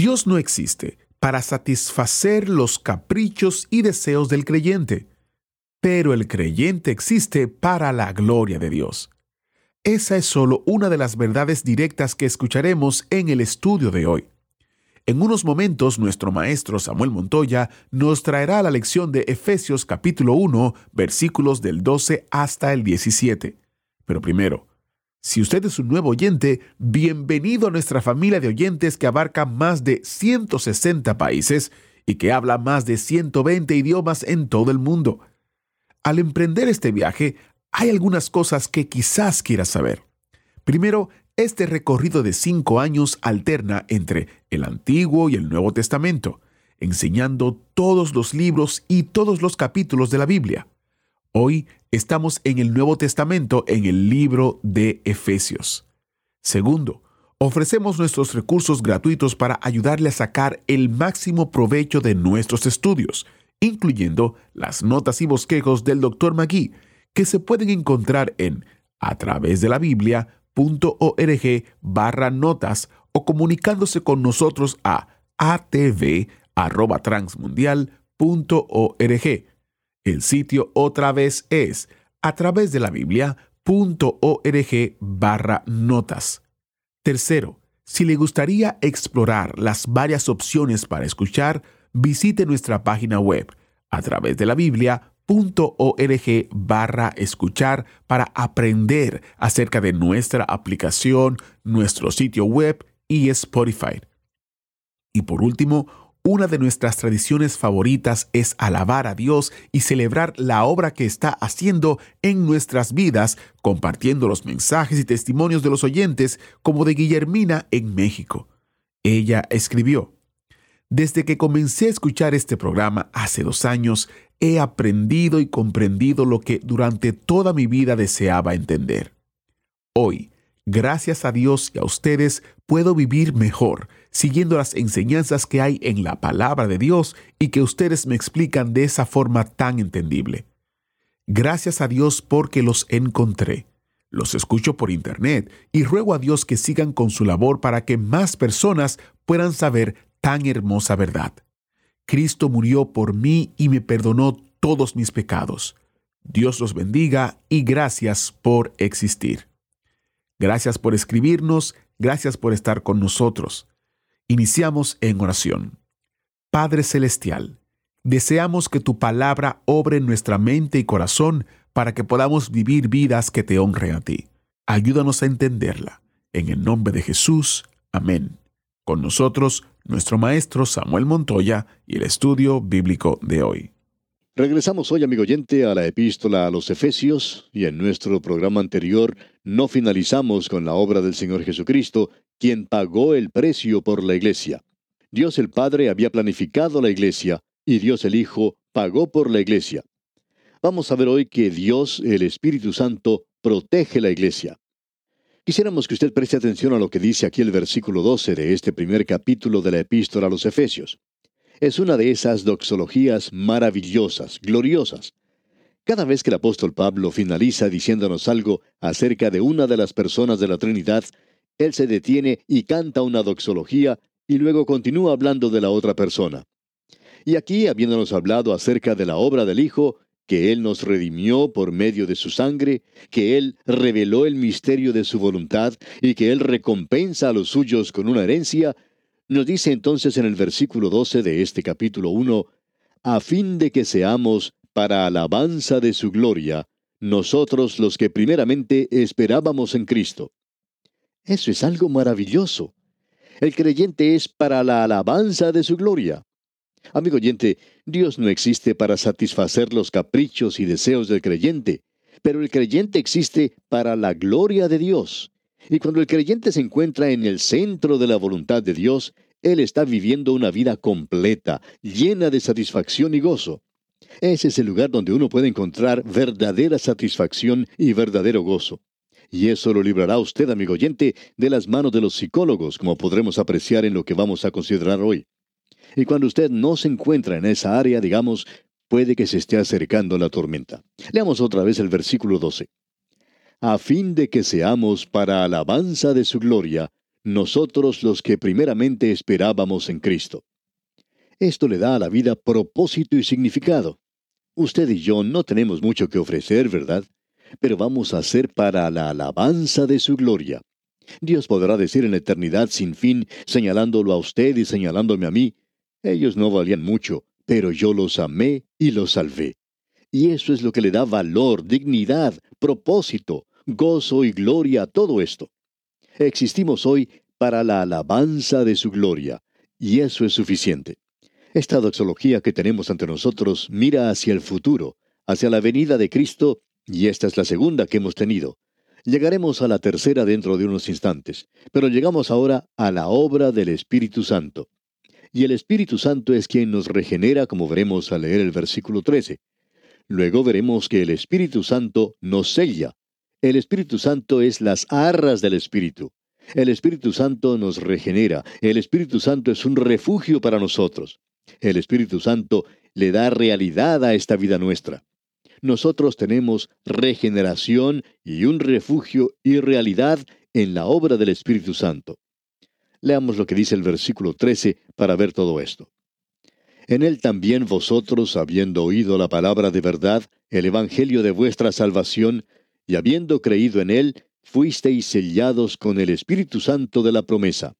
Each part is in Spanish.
Dios no existe para satisfacer los caprichos y deseos del creyente, pero el creyente existe para la gloria de Dios. Esa es solo una de las verdades directas que escucharemos en el estudio de hoy. En unos momentos nuestro maestro Samuel Montoya nos traerá la lección de Efesios capítulo 1 versículos del 12 hasta el 17. Pero primero, si usted es un nuevo oyente, bienvenido a nuestra familia de oyentes que abarca más de 160 países y que habla más de 120 idiomas en todo el mundo. Al emprender este viaje, hay algunas cosas que quizás quieras saber. Primero, este recorrido de cinco años alterna entre el Antiguo y el Nuevo Testamento, enseñando todos los libros y todos los capítulos de la Biblia. Hoy estamos en el Nuevo Testamento en el libro de Efesios. Segundo, ofrecemos nuestros recursos gratuitos para ayudarle a sacar el máximo provecho de nuestros estudios, incluyendo las notas y bosquejos del Dr. McGee, que se pueden encontrar en a través de la Biblia.org barra notas o comunicándose con nosotros a atv.transmundial.org. El sitio otra vez es a través de la Biblia.org barra notas. Tercero, si le gustaría explorar las varias opciones para escuchar, visite nuestra página web a través de la Biblia.org barra escuchar para aprender acerca de nuestra aplicación, nuestro sitio web y Spotify. Y por último, una de nuestras tradiciones favoritas es alabar a Dios y celebrar la obra que está haciendo en nuestras vidas, compartiendo los mensajes y testimonios de los oyentes, como de Guillermina en México. Ella escribió, Desde que comencé a escuchar este programa hace dos años, he aprendido y comprendido lo que durante toda mi vida deseaba entender. Hoy, gracias a Dios y a ustedes, puedo vivir mejor siguiendo las enseñanzas que hay en la palabra de Dios y que ustedes me explican de esa forma tan entendible. Gracias a Dios porque los encontré. Los escucho por internet y ruego a Dios que sigan con su labor para que más personas puedan saber tan hermosa verdad. Cristo murió por mí y me perdonó todos mis pecados. Dios los bendiga y gracias por existir. Gracias por escribirnos, gracias por estar con nosotros. Iniciamos en oración. Padre Celestial, deseamos que tu palabra obre en nuestra mente y corazón para que podamos vivir vidas que te honren a ti. Ayúdanos a entenderla. En el nombre de Jesús. Amén. Con nosotros, nuestro maestro Samuel Montoya y el estudio bíblico de hoy. Regresamos hoy, amigo oyente, a la epístola a los Efesios, y en nuestro programa anterior no finalizamos con la obra del Señor Jesucristo, quien pagó el precio por la iglesia. Dios el Padre había planificado la iglesia, y Dios el Hijo pagó por la iglesia. Vamos a ver hoy que Dios, el Espíritu Santo, protege la iglesia. Quisiéramos que usted preste atención a lo que dice aquí el versículo 12 de este primer capítulo de la epístola a los Efesios es una de esas doxologías maravillosas, gloriosas. Cada vez que el apóstol Pablo finaliza diciéndonos algo acerca de una de las personas de la Trinidad, él se detiene y canta una doxología y luego continúa hablando de la otra persona. Y aquí, habiéndonos hablado acerca de la obra del Hijo, que Él nos redimió por medio de su sangre, que Él reveló el misterio de su voluntad y que Él recompensa a los suyos con una herencia, nos dice entonces en el versículo 12 de este capítulo 1, a fin de que seamos para alabanza de su gloria, nosotros los que primeramente esperábamos en Cristo. Eso es algo maravilloso. El creyente es para la alabanza de su gloria. Amigo oyente, Dios no existe para satisfacer los caprichos y deseos del creyente, pero el creyente existe para la gloria de Dios. Y cuando el creyente se encuentra en el centro de la voluntad de Dios, él está viviendo una vida completa, llena de satisfacción y gozo. Ese es el lugar donde uno puede encontrar verdadera satisfacción y verdadero gozo. Y eso lo librará usted, amigo oyente, de las manos de los psicólogos, como podremos apreciar en lo que vamos a considerar hoy. Y cuando usted no se encuentra en esa área, digamos, puede que se esté acercando la tormenta. Leamos otra vez el versículo 12. A fin de que seamos para alabanza de su gloria, nosotros los que primeramente esperábamos en Cristo. Esto le da a la vida propósito y significado. Usted y yo no tenemos mucho que ofrecer, ¿verdad? Pero vamos a ser para la alabanza de su gloria. Dios podrá decir en la eternidad sin fin, señalándolo a usted y señalándome a mí, ellos no valían mucho, pero yo los amé y los salvé. Y eso es lo que le da valor, dignidad, propósito, gozo y gloria a todo esto. Existimos hoy para la alabanza de su gloria, y eso es suficiente. Esta doxología que tenemos ante nosotros mira hacia el futuro, hacia la venida de Cristo, y esta es la segunda que hemos tenido. Llegaremos a la tercera dentro de unos instantes, pero llegamos ahora a la obra del Espíritu Santo. Y el Espíritu Santo es quien nos regenera, como veremos al leer el versículo 13. Luego veremos que el Espíritu Santo nos sella, el Espíritu Santo es las arras del Espíritu. El Espíritu Santo nos regenera. El Espíritu Santo es un refugio para nosotros. El Espíritu Santo le da realidad a esta vida nuestra. Nosotros tenemos regeneración y un refugio y realidad en la obra del Espíritu Santo. Leamos lo que dice el versículo 13 para ver todo esto. En él también vosotros, habiendo oído la palabra de verdad, el Evangelio de vuestra salvación, y habiendo creído en Él, fuisteis sellados con el Espíritu Santo de la promesa.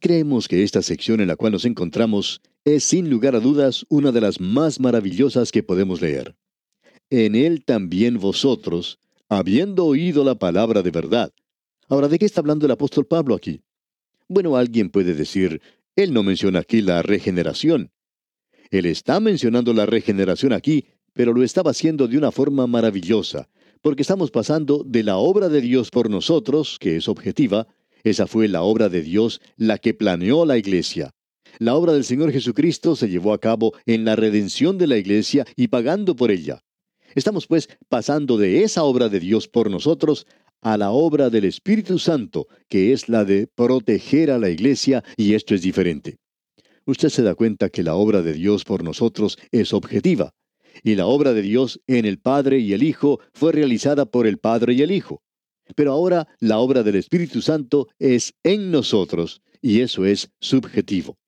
Creemos que esta sección en la cual nos encontramos es sin lugar a dudas una de las más maravillosas que podemos leer. En Él también vosotros, habiendo oído la palabra de verdad. Ahora, ¿de qué está hablando el apóstol Pablo aquí? Bueno, alguien puede decir, Él no menciona aquí la regeneración. Él está mencionando la regeneración aquí, pero lo estaba haciendo de una forma maravillosa, porque estamos pasando de la obra de Dios por nosotros, que es objetiva, esa fue la obra de Dios la que planeó la iglesia. La obra del Señor Jesucristo se llevó a cabo en la redención de la iglesia y pagando por ella. Estamos pues pasando de esa obra de Dios por nosotros a la obra del Espíritu Santo, que es la de proteger a la iglesia, y esto es diferente. Usted se da cuenta que la obra de Dios por nosotros es objetiva y la obra de Dios en el Padre y el Hijo fue realizada por el Padre y el Hijo. Pero ahora la obra del Espíritu Santo es en nosotros, y eso es subjetivo.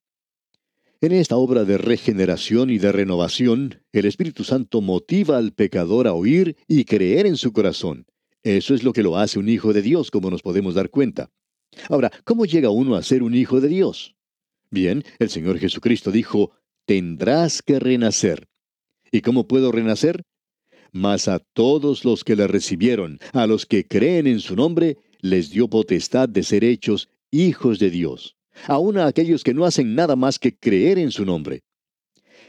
En esta obra de regeneración y de renovación, el Espíritu Santo motiva al pecador a oír y creer en su corazón. Eso es lo que lo hace un hijo de Dios, como nos podemos dar cuenta. Ahora, ¿cómo llega uno a ser un hijo de Dios? Bien, el Señor Jesucristo dijo, tendrás que renacer. ¿Y cómo puedo renacer? Mas a todos los que le recibieron, a los que creen en su nombre, les dio potestad de ser hechos hijos de Dios, aun a aquellos que no hacen nada más que creer en su nombre.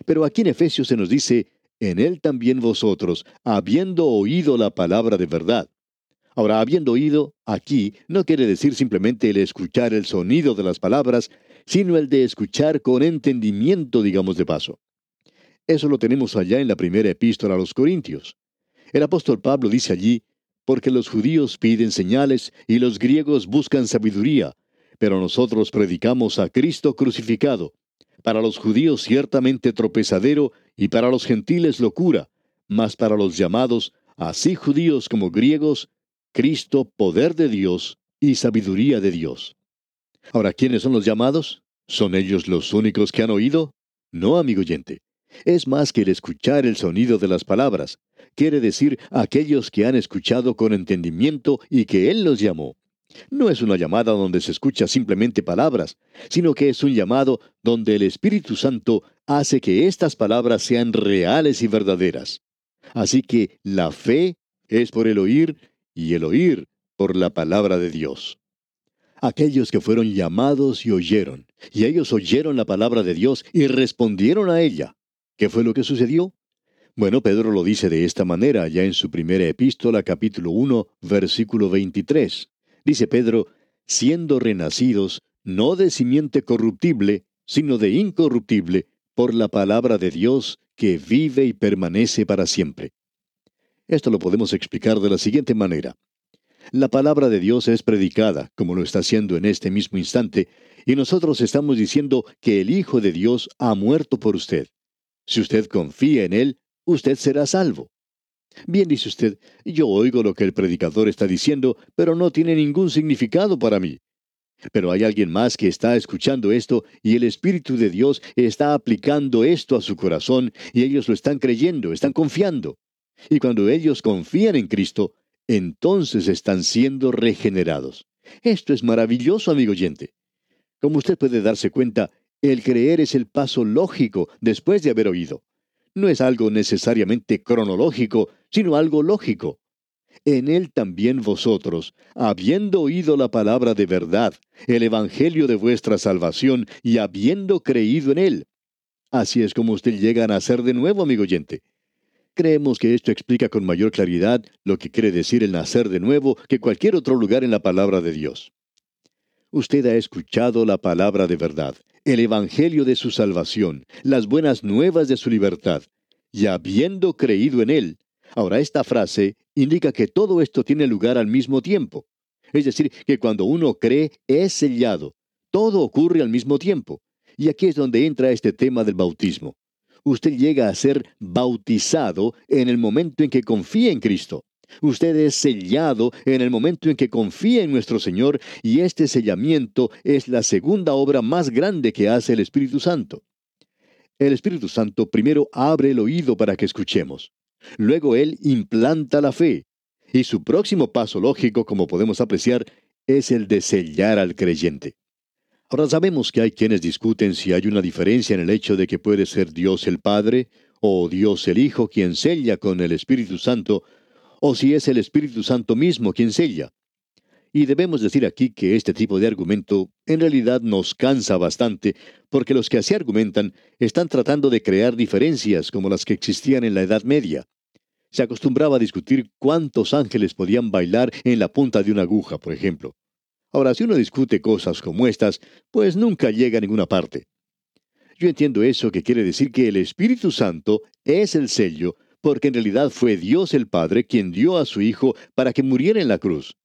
Pero aquí en Efesios se nos dice, en él también vosotros, habiendo oído la palabra de verdad. Ahora, habiendo oído, aquí no quiere decir simplemente el escuchar el sonido de las palabras, sino el de escuchar con entendimiento, digamos de paso. Eso lo tenemos allá en la primera epístola a los Corintios. El apóstol Pablo dice allí, porque los judíos piden señales y los griegos buscan sabiduría, pero nosotros predicamos a Cristo crucificado, para los judíos ciertamente tropezadero y para los gentiles locura, mas para los llamados, así judíos como griegos, Cristo poder de Dios y sabiduría de Dios. Ahora, ¿quiénes son los llamados? ¿Son ellos los únicos que han oído? No, amigo oyente. Es más que el escuchar el sonido de las palabras. Quiere decir aquellos que han escuchado con entendimiento y que Él los llamó. No es una llamada donde se escucha simplemente palabras, sino que es un llamado donde el Espíritu Santo hace que estas palabras sean reales y verdaderas. Así que la fe es por el oír y el oír por la palabra de Dios. Aquellos que fueron llamados y oyeron, y ellos oyeron la palabra de Dios y respondieron a ella. ¿Qué fue lo que sucedió? Bueno, Pedro lo dice de esta manera ya en su primera epístola, capítulo 1, versículo 23. Dice Pedro, siendo renacidos, no de simiente corruptible, sino de incorruptible, por la palabra de Dios que vive y permanece para siempre. Esto lo podemos explicar de la siguiente manera. La palabra de Dios es predicada, como lo está haciendo en este mismo instante, y nosotros estamos diciendo que el Hijo de Dios ha muerto por usted. Si usted confía en Él, usted será salvo. Bien, dice usted, yo oigo lo que el predicador está diciendo, pero no tiene ningún significado para mí. Pero hay alguien más que está escuchando esto y el Espíritu de Dios está aplicando esto a su corazón y ellos lo están creyendo, están confiando. Y cuando ellos confían en Cristo, entonces están siendo regenerados. Esto es maravilloso, amigo oyente. Como usted puede darse cuenta, el creer es el paso lógico después de haber oído. No es algo necesariamente cronológico, sino algo lógico. En él también vosotros, habiendo oído la palabra de verdad, el Evangelio de vuestra salvación, y habiendo creído en él. Así es como usted llega a nacer de nuevo, amigo oyente. Creemos que esto explica con mayor claridad lo que quiere decir el nacer de nuevo que cualquier otro lugar en la palabra de Dios. Usted ha escuchado la palabra de verdad, el Evangelio de su salvación, las buenas nuevas de su libertad, y habiendo creído en él. Ahora, esta frase indica que todo esto tiene lugar al mismo tiempo. Es decir, que cuando uno cree, es sellado. Todo ocurre al mismo tiempo. Y aquí es donde entra este tema del bautismo usted llega a ser bautizado en el momento en que confía en Cristo. Usted es sellado en el momento en que confía en nuestro Señor y este sellamiento es la segunda obra más grande que hace el Espíritu Santo. El Espíritu Santo primero abre el oído para que escuchemos. Luego Él implanta la fe. Y su próximo paso lógico, como podemos apreciar, es el de sellar al creyente. Ahora sabemos que hay quienes discuten si hay una diferencia en el hecho de que puede ser Dios el Padre o Dios el Hijo quien sella con el Espíritu Santo, o si es el Espíritu Santo mismo quien sella. Y debemos decir aquí que este tipo de argumento en realidad nos cansa bastante, porque los que así argumentan están tratando de crear diferencias como las que existían en la Edad Media. Se acostumbraba a discutir cuántos ángeles podían bailar en la punta de una aguja, por ejemplo. Ahora, si uno discute cosas como estas, pues nunca llega a ninguna parte. Yo entiendo eso que quiere decir que el Espíritu Santo es el sello, porque en realidad fue Dios el Padre quien dio a su Hijo para que muriera en la cruz.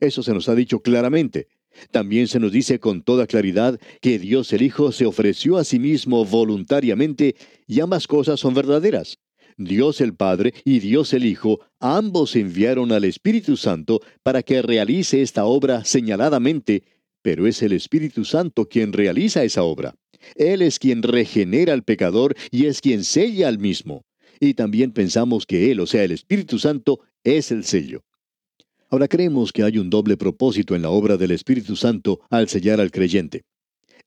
Eso se nos ha dicho claramente. También se nos dice con toda claridad que Dios el Hijo se ofreció a sí mismo voluntariamente y ambas cosas son verdaderas. Dios el Padre y Dios el Hijo, ambos enviaron al Espíritu Santo para que realice esta obra señaladamente, pero es el Espíritu Santo quien realiza esa obra. Él es quien regenera al pecador y es quien sella al mismo. Y también pensamos que Él, o sea, el Espíritu Santo, es el sello. Ahora creemos que hay un doble propósito en la obra del Espíritu Santo al sellar al creyente.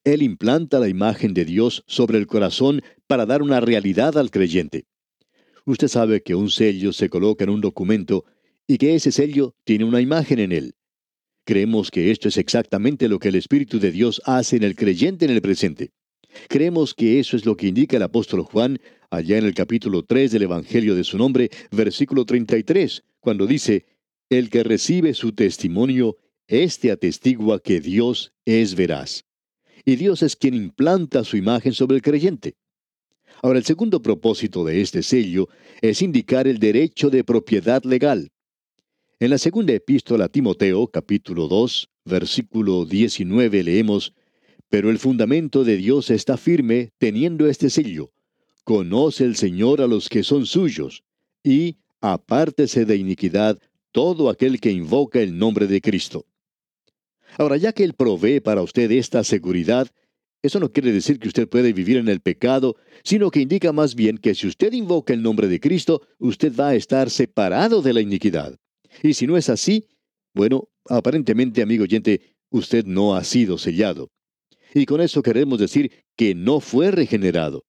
Él implanta la imagen de Dios sobre el corazón para dar una realidad al creyente. Usted sabe que un sello se coloca en un documento y que ese sello tiene una imagen en él. Creemos que esto es exactamente lo que el Espíritu de Dios hace en el creyente en el presente. Creemos que eso es lo que indica el apóstol Juan allá en el capítulo 3 del Evangelio de su nombre, versículo 33, cuando dice, El que recibe su testimonio, éste atestigua que Dios es veraz. Y Dios es quien implanta su imagen sobre el creyente. Ahora, el segundo propósito de este sello es indicar el derecho de propiedad legal. En la segunda epístola a Timoteo, capítulo 2, versículo 19, leemos, Pero el fundamento de Dios está firme, teniendo este sello. Conoce el Señor a los que son suyos, y apártese de iniquidad todo aquel que invoca el nombre de Cristo. Ahora, ya que Él provee para usted esta seguridad, eso no quiere decir que usted puede vivir en el pecado, sino que indica más bien que si usted invoca el nombre de Cristo, usted va a estar separado de la iniquidad. Y si no es así, bueno, aparentemente, amigo oyente, usted no ha sido sellado. Y con eso queremos decir que no fue regenerado.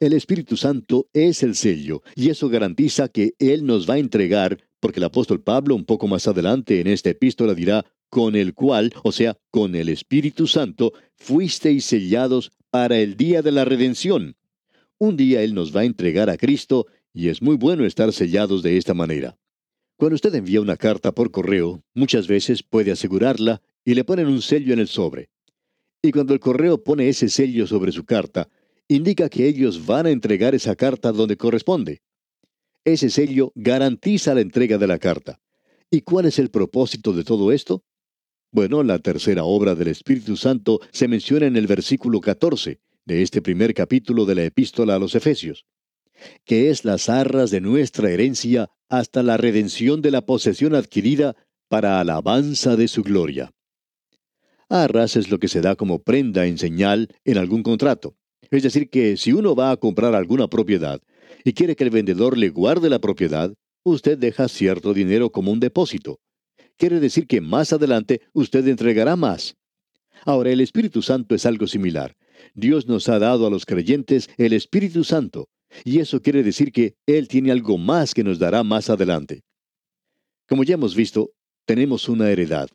El Espíritu Santo es el sello, y eso garantiza que Él nos va a entregar, porque el apóstol Pablo un poco más adelante en esta epístola dirá, con el cual, o sea, con el Espíritu Santo, fuisteis sellados para el día de la redención. Un día Él nos va a entregar a Cristo y es muy bueno estar sellados de esta manera. Cuando usted envía una carta por correo, muchas veces puede asegurarla y le ponen un sello en el sobre. Y cuando el correo pone ese sello sobre su carta, indica que ellos van a entregar esa carta donde corresponde. Ese sello garantiza la entrega de la carta. ¿Y cuál es el propósito de todo esto? Bueno, la tercera obra del Espíritu Santo se menciona en el versículo 14 de este primer capítulo de la epístola a los Efesios, que es las arras de nuestra herencia hasta la redención de la posesión adquirida para alabanza de su gloria. Arras es lo que se da como prenda en señal en algún contrato. Es decir, que si uno va a comprar alguna propiedad y quiere que el vendedor le guarde la propiedad, usted deja cierto dinero como un depósito. Quiere decir que más adelante usted entregará más. Ahora, el Espíritu Santo es algo similar. Dios nos ha dado a los creyentes el Espíritu Santo, y eso quiere decir que Él tiene algo más que nos dará más adelante. Como ya hemos visto, tenemos una heredad.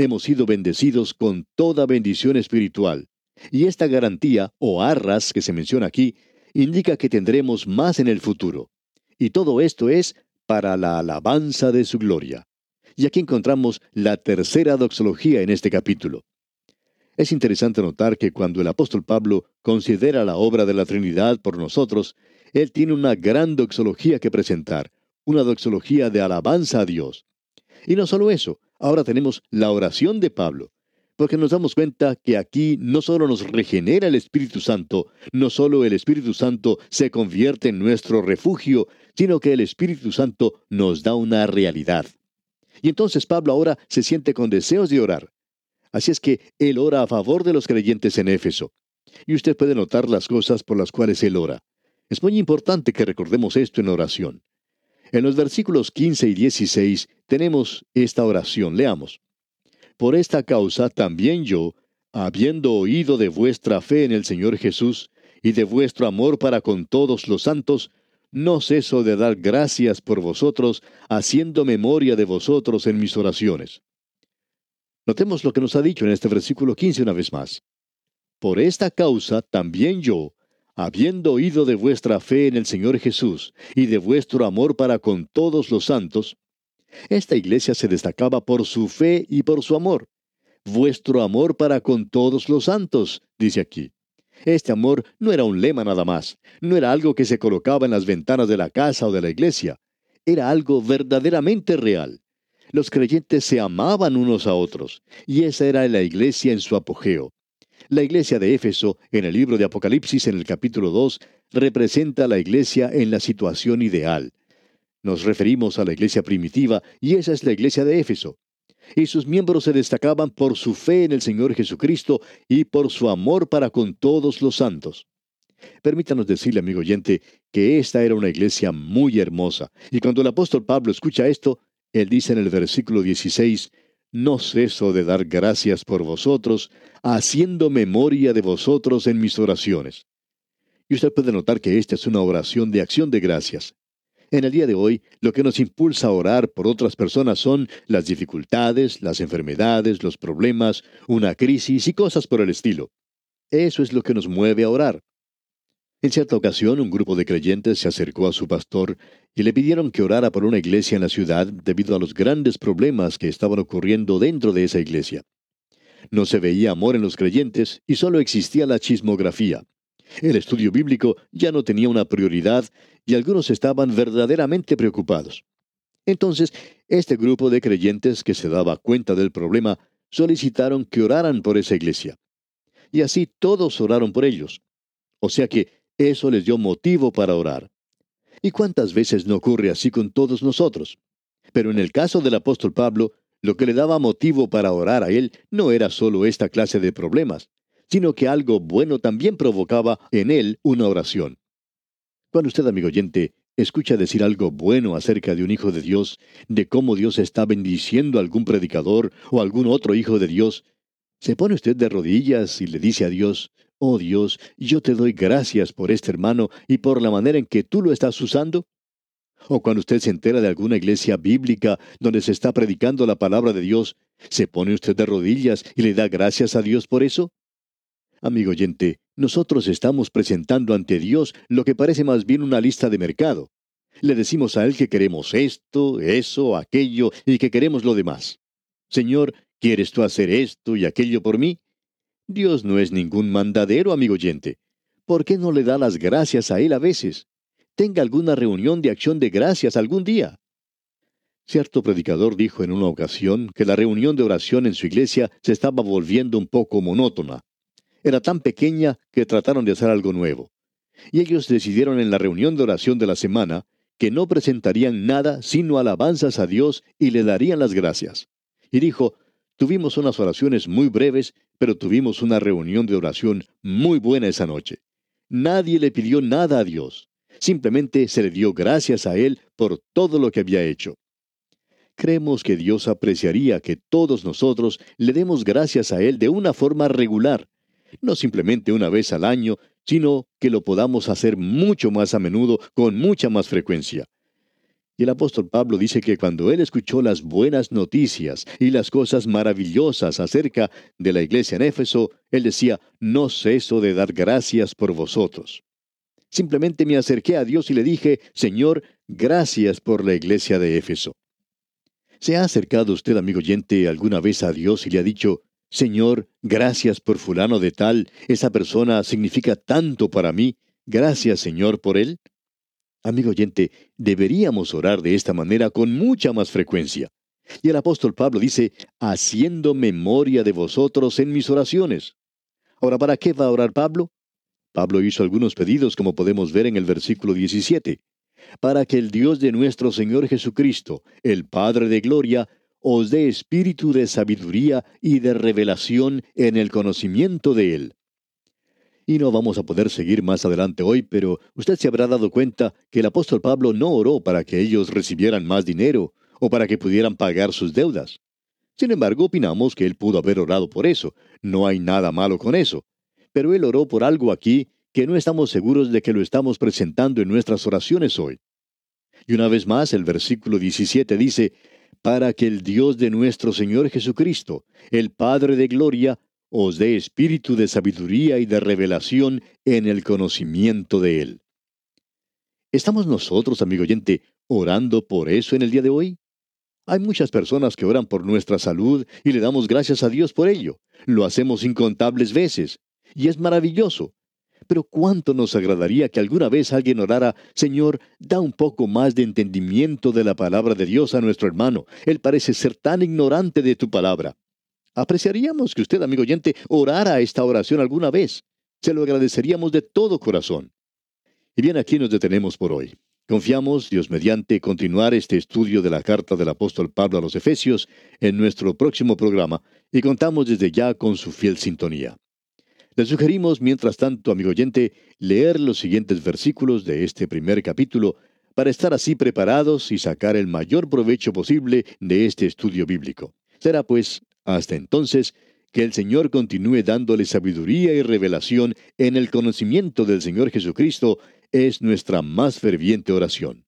Hemos sido bendecidos con toda bendición espiritual. Y esta garantía, o arras que se menciona aquí, indica que tendremos más en el futuro. Y todo esto es para la alabanza de su gloria. Y aquí encontramos la tercera doxología en este capítulo. Es interesante notar que cuando el apóstol Pablo considera la obra de la Trinidad por nosotros, él tiene una gran doxología que presentar, una doxología de alabanza a Dios. Y no solo eso, ahora tenemos la oración de Pablo, porque nos damos cuenta que aquí no solo nos regenera el Espíritu Santo, no solo el Espíritu Santo se convierte en nuestro refugio, sino que el Espíritu Santo nos da una realidad. Y entonces Pablo ahora se siente con deseos de orar. Así es que él ora a favor de los creyentes en Éfeso. Y usted puede notar las cosas por las cuales él ora. Es muy importante que recordemos esto en oración. En los versículos 15 y 16 tenemos esta oración. Leamos. Por esta causa también yo, habiendo oído de vuestra fe en el Señor Jesús y de vuestro amor para con todos los santos, no ceso de dar gracias por vosotros, haciendo memoria de vosotros en mis oraciones. Notemos lo que nos ha dicho en este versículo 15 una vez más. Por esta causa también yo, habiendo oído de vuestra fe en el Señor Jesús y de vuestro amor para con todos los santos, esta iglesia se destacaba por su fe y por su amor. Vuestro amor para con todos los santos, dice aquí. Este amor no era un lema nada más, no era algo que se colocaba en las ventanas de la casa o de la iglesia, era algo verdaderamente real. Los creyentes se amaban unos a otros, y esa era la iglesia en su apogeo. La iglesia de Éfeso, en el libro de Apocalipsis en el capítulo 2, representa a la iglesia en la situación ideal. Nos referimos a la iglesia primitiva, y esa es la iglesia de Éfeso. Y sus miembros se destacaban por su fe en el Señor Jesucristo y por su amor para con todos los santos. Permítanos decirle, amigo oyente, que esta era una iglesia muy hermosa, y cuando el apóstol Pablo escucha esto, él dice en el versículo 16, No ceso de dar gracias por vosotros, haciendo memoria de vosotros en mis oraciones. Y usted puede notar que esta es una oración de acción de gracias. En el día de hoy, lo que nos impulsa a orar por otras personas son las dificultades, las enfermedades, los problemas, una crisis y cosas por el estilo. Eso es lo que nos mueve a orar. En cierta ocasión, un grupo de creyentes se acercó a su pastor y le pidieron que orara por una iglesia en la ciudad debido a los grandes problemas que estaban ocurriendo dentro de esa iglesia. No se veía amor en los creyentes y solo existía la chismografía. El estudio bíblico ya no tenía una prioridad y algunos estaban verdaderamente preocupados. Entonces, este grupo de creyentes que se daba cuenta del problema solicitaron que oraran por esa iglesia. Y así todos oraron por ellos. O sea que eso les dio motivo para orar. ¿Y cuántas veces no ocurre así con todos nosotros? Pero en el caso del apóstol Pablo, lo que le daba motivo para orar a él no era solo esta clase de problemas, sino que algo bueno también provocaba en él una oración. Cuando usted, amigo oyente, escucha decir algo bueno acerca de un hijo de Dios, de cómo Dios está bendiciendo a algún predicador o algún otro hijo de Dios, ¿se pone usted de rodillas y le dice a Dios, Oh Dios, yo te doy gracias por este hermano y por la manera en que tú lo estás usando. O cuando usted se entera de alguna iglesia bíblica donde se está predicando la palabra de Dios, ¿se pone usted de rodillas y le da gracias a Dios por eso? Amigo oyente, nosotros estamos presentando ante Dios lo que parece más bien una lista de mercado. Le decimos a Él que queremos esto, eso, aquello y que queremos lo demás. Señor, ¿quieres tú hacer esto y aquello por mí? Dios no es ningún mandadero, amigo oyente. ¿Por qué no le da las gracias a Él a veces? Tenga alguna reunión de acción de gracias algún día. Cierto predicador dijo en una ocasión que la reunión de oración en su iglesia se estaba volviendo un poco monótona. Era tan pequeña que trataron de hacer algo nuevo. Y ellos decidieron en la reunión de oración de la semana que no presentarían nada sino alabanzas a Dios y le darían las gracias. Y dijo, tuvimos unas oraciones muy breves, pero tuvimos una reunión de oración muy buena esa noche. Nadie le pidió nada a Dios. Simplemente se le dio gracias a Él por todo lo que había hecho. Creemos que Dios apreciaría que todos nosotros le demos gracias a Él de una forma regular, no simplemente una vez al año, sino que lo podamos hacer mucho más a menudo, con mucha más frecuencia. Y el apóstol Pablo dice que cuando él escuchó las buenas noticias y las cosas maravillosas acerca de la iglesia en Éfeso, él decía, no ceso de dar gracias por vosotros. Simplemente me acerqué a Dios y le dije, Señor, gracias por la iglesia de Éfeso. ¿Se ha acercado usted, amigo oyente, alguna vez a Dios y le ha dicho, Señor, gracias por fulano de tal, esa persona significa tanto para mí, gracias Señor por él? Amigo oyente, deberíamos orar de esta manera con mucha más frecuencia. Y el apóstol Pablo dice, haciendo memoria de vosotros en mis oraciones. Ahora, ¿para qué va a orar Pablo? Pablo hizo algunos pedidos, como podemos ver en el versículo 17 para que el Dios de nuestro Señor Jesucristo, el Padre de Gloria, os dé espíritu de sabiduría y de revelación en el conocimiento de Él. Y no vamos a poder seguir más adelante hoy, pero usted se habrá dado cuenta que el apóstol Pablo no oró para que ellos recibieran más dinero o para que pudieran pagar sus deudas. Sin embargo, opinamos que él pudo haber orado por eso. No hay nada malo con eso. Pero él oró por algo aquí que no estamos seguros de que lo estamos presentando en nuestras oraciones hoy. Y una vez más, el versículo 17 dice, para que el Dios de nuestro Señor Jesucristo, el Padre de Gloria, os dé espíritu de sabiduría y de revelación en el conocimiento de Él. ¿Estamos nosotros, amigo oyente, orando por eso en el día de hoy? Hay muchas personas que oran por nuestra salud y le damos gracias a Dios por ello. Lo hacemos incontables veces. Y es maravilloso. Pero cuánto nos agradaría que alguna vez alguien orara, Señor, da un poco más de entendimiento de la palabra de Dios a nuestro hermano. Él parece ser tan ignorante de tu palabra. Apreciaríamos que usted, amigo oyente, orara esta oración alguna vez. Se lo agradeceríamos de todo corazón. Y bien, aquí nos detenemos por hoy. Confiamos, Dios mediante, continuar este estudio de la carta del apóstol Pablo a los Efesios en nuestro próximo programa y contamos desde ya con su fiel sintonía. Le sugerimos, mientras tanto, amigo oyente, leer los siguientes versículos de este primer capítulo para estar así preparados y sacar el mayor provecho posible de este estudio bíblico. Será pues, hasta entonces, que el Señor continúe dándole sabiduría y revelación en el conocimiento del Señor Jesucristo, es nuestra más ferviente oración.